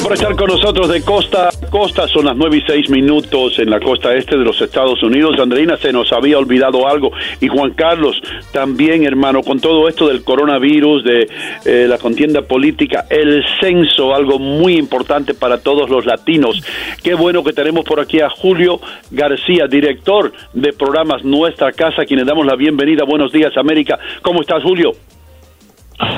Gracias por estar con nosotros de costa a costa. Son las 9 y 6 minutos en la costa este de los Estados Unidos. Andreina, se nos había olvidado algo. Y Juan Carlos, también, hermano, con todo esto del coronavirus, de eh, la contienda política, el censo, algo muy importante para todos los latinos. Qué bueno que tenemos por aquí a Julio García, director de programas Nuestra Casa, a quien le damos la bienvenida. Buenos días, América. ¿Cómo estás, Julio?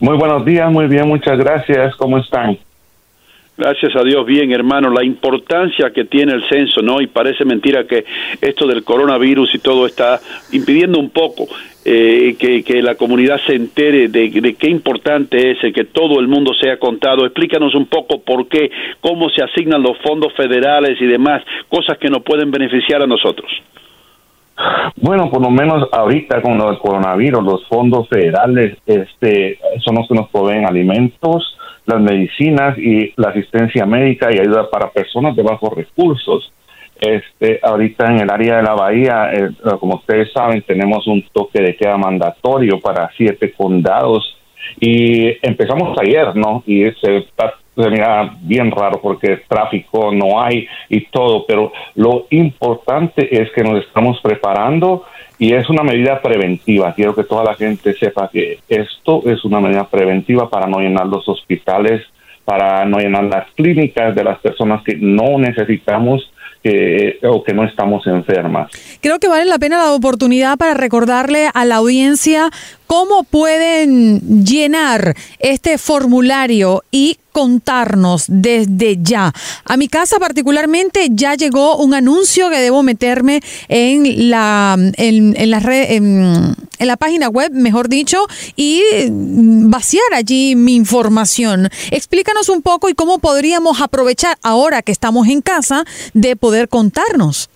Muy buenos días, muy bien, muchas gracias. ¿Cómo están? Gracias a Dios, bien hermano, la importancia que tiene el censo, ¿no? Y parece mentira que esto del coronavirus y todo está impidiendo un poco eh, que, que, la comunidad se entere de, de, qué importante es el que todo el mundo sea contado. Explícanos un poco por qué, cómo se asignan los fondos federales y demás, cosas que nos pueden beneficiar a nosotros. Bueno, por lo menos ahorita con el coronavirus, los fondos federales este, son los que nos proveen alimentos, las medicinas y la asistencia médica y ayuda para personas de bajos recursos. Este, ahorita en el área de la bahía, eh, como ustedes saben, tenemos un toque de queda mandatorio para siete condados y empezamos ayer, ¿no? Y se está se mira bien raro porque tráfico no hay y todo, pero lo importante es que nos estamos preparando y es una medida preventiva. Quiero que toda la gente sepa que esto es una medida preventiva para no llenar los hospitales, para no llenar las clínicas de las personas que no necesitamos o que no estamos enfermas. Creo que vale la pena la oportunidad para recordarle a la audiencia cómo pueden llenar este formulario y contarnos desde ya. A mi casa particularmente ya llegó un anuncio que debo meterme en la en, en la red en, la página web, mejor dicho, y vaciar allí mi información. Explícanos un poco y cómo podríamos aprovechar ahora que estamos en casa de poder contarnos.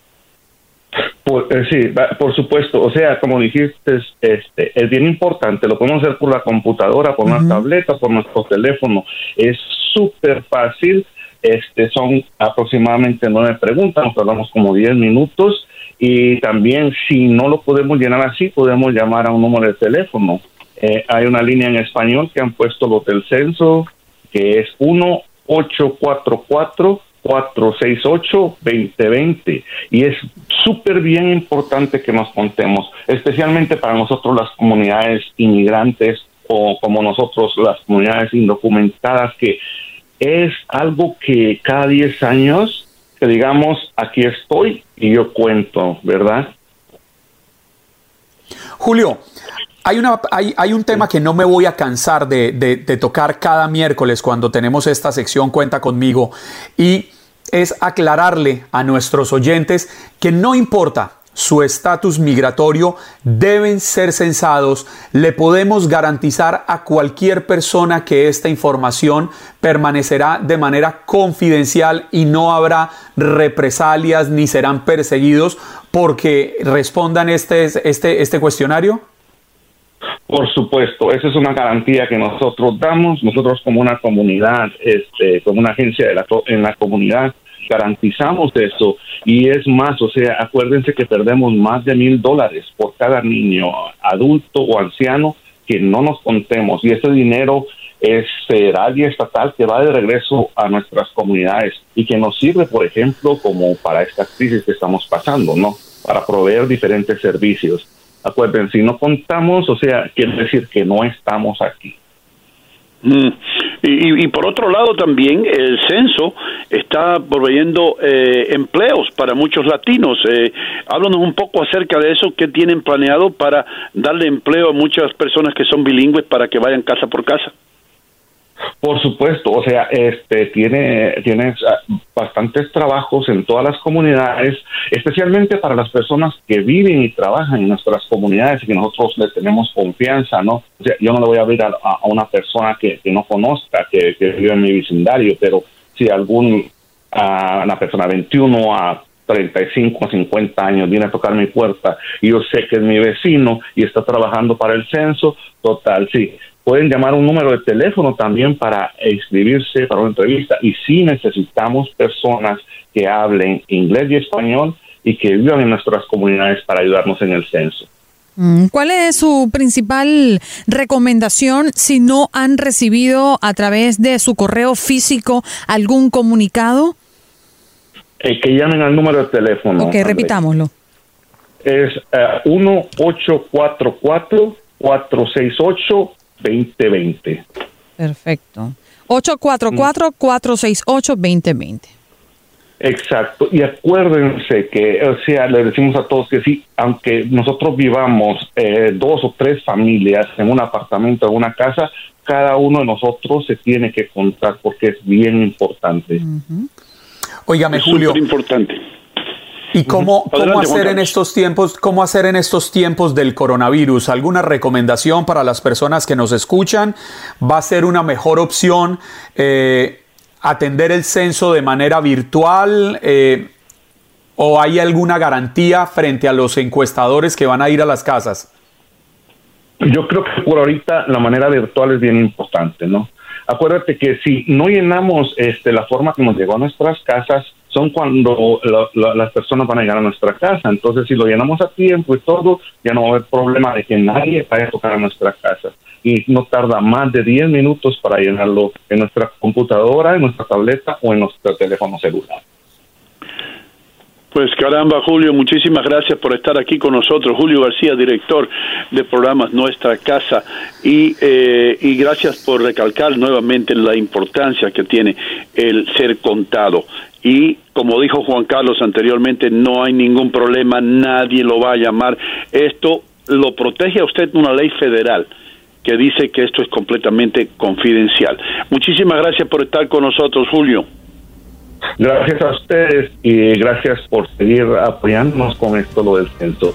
Por, eh, sí, por supuesto. O sea, como dijiste, este, es bien importante. Lo podemos hacer por la computadora, por uh -huh. una tableta, por nuestro teléfono. Es súper fácil. Este, son aproximadamente nueve preguntas, nos tardamos como diez minutos. Y también, si no lo podemos llenar así, podemos llamar a un número de teléfono. Eh, hay una línea en español que han puesto los del censo, que es 1844 468-2020 y es súper bien importante que nos contemos, especialmente para nosotros las comunidades inmigrantes o como nosotros las comunidades indocumentadas, que es algo que cada 10 años, que digamos, aquí estoy y yo cuento, ¿verdad? Julio, hay, una, hay, hay, un tema que no me voy a cansar de, de, de, tocar cada miércoles cuando tenemos esta sección Cuenta conmigo y es aclararle a nuestros oyentes que no importa su estatus migratorio, deben ser censados. Le podemos garantizar a cualquier persona que esta información permanecerá de manera confidencial y no habrá represalias ni serán perseguidos porque respondan este, este, este cuestionario. Por supuesto, esa es una garantía que nosotros damos, nosotros como una comunidad, este, como una agencia de la, en la comunidad, garantizamos eso y es más, o sea, acuérdense que perdemos más de mil dólares por cada niño, adulto o anciano que no nos contemos y ese dinero es y estatal que va de regreso a nuestras comunidades y que nos sirve, por ejemplo, como para esta crisis que estamos pasando, ¿no? Para proveer diferentes servicios. Acuérdense, si no contamos, o sea, quiere decir que no estamos aquí. Mm. Y, por otro lado también el censo está proveyendo eh, empleos para muchos latinos. Eh, háblanos un poco acerca de eso, qué tienen planeado para darle empleo a muchas personas que son bilingües para que vayan casa por casa. Por supuesto, o sea, este tiene tienes bastantes trabajos en todas las comunidades, especialmente para las personas que viven y trabajan en nuestras comunidades y que nosotros le tenemos confianza, ¿no? O sea, yo no le voy a abrir a, una persona que, no conozca, que, vive en mi vecindario, pero si algún a una persona 21 a 35 o 50 años viene a tocar mi puerta y yo sé que es mi vecino y está trabajando para el censo, total, sí, Pueden llamar un número de teléfono también para inscribirse para una entrevista. Y sí necesitamos personas que hablen inglés y español y que vivan en nuestras comunidades para ayudarnos en el censo. Mm, ¿Cuál es su principal recomendación si no han recibido a través de su correo físico algún comunicado? Eh, que llamen al número de teléfono. Ok, repitámoslo. Es 1844 468 2020. Perfecto. 844-468-2020. Exacto. Y acuérdense que, o sea, le decimos a todos que sí, aunque nosotros vivamos eh, dos o tres familias en un apartamento, en una casa, cada uno de nosotros se tiene que contar porque es bien importante. Óigame, Julio. importante. ¿Y cómo, cómo hacer en estos tiempos, cómo hacer en estos tiempos del coronavirus? ¿Alguna recomendación para las personas que nos escuchan? ¿Va a ser una mejor opción eh, atender el censo de manera virtual? Eh, ¿O hay alguna garantía frente a los encuestadores que van a ir a las casas? Yo creo que por ahorita la manera virtual es bien importante, ¿no? Acuérdate que si no llenamos este, la forma que nos llegó a nuestras casas, son cuando las personas van a llegar a nuestra casa. Entonces, si lo llenamos a tiempo y todo, ya no va a haber problema de que nadie vaya a tocar a nuestra casa. Y no tarda más de 10 minutos para llenarlo en nuestra computadora, en nuestra tableta o en nuestro teléfono celular. Pues caramba, Julio, muchísimas gracias por estar aquí con nosotros. Julio García, director de programas Nuestra Casa, y, eh, y gracias por recalcar nuevamente la importancia que tiene el ser contado. Y como dijo Juan Carlos anteriormente, no hay ningún problema, nadie lo va a llamar. Esto lo protege a usted una ley federal que dice que esto es completamente confidencial. Muchísimas gracias por estar con nosotros, Julio. Gracias a ustedes y gracias por seguir apoyándonos con esto lo del censo.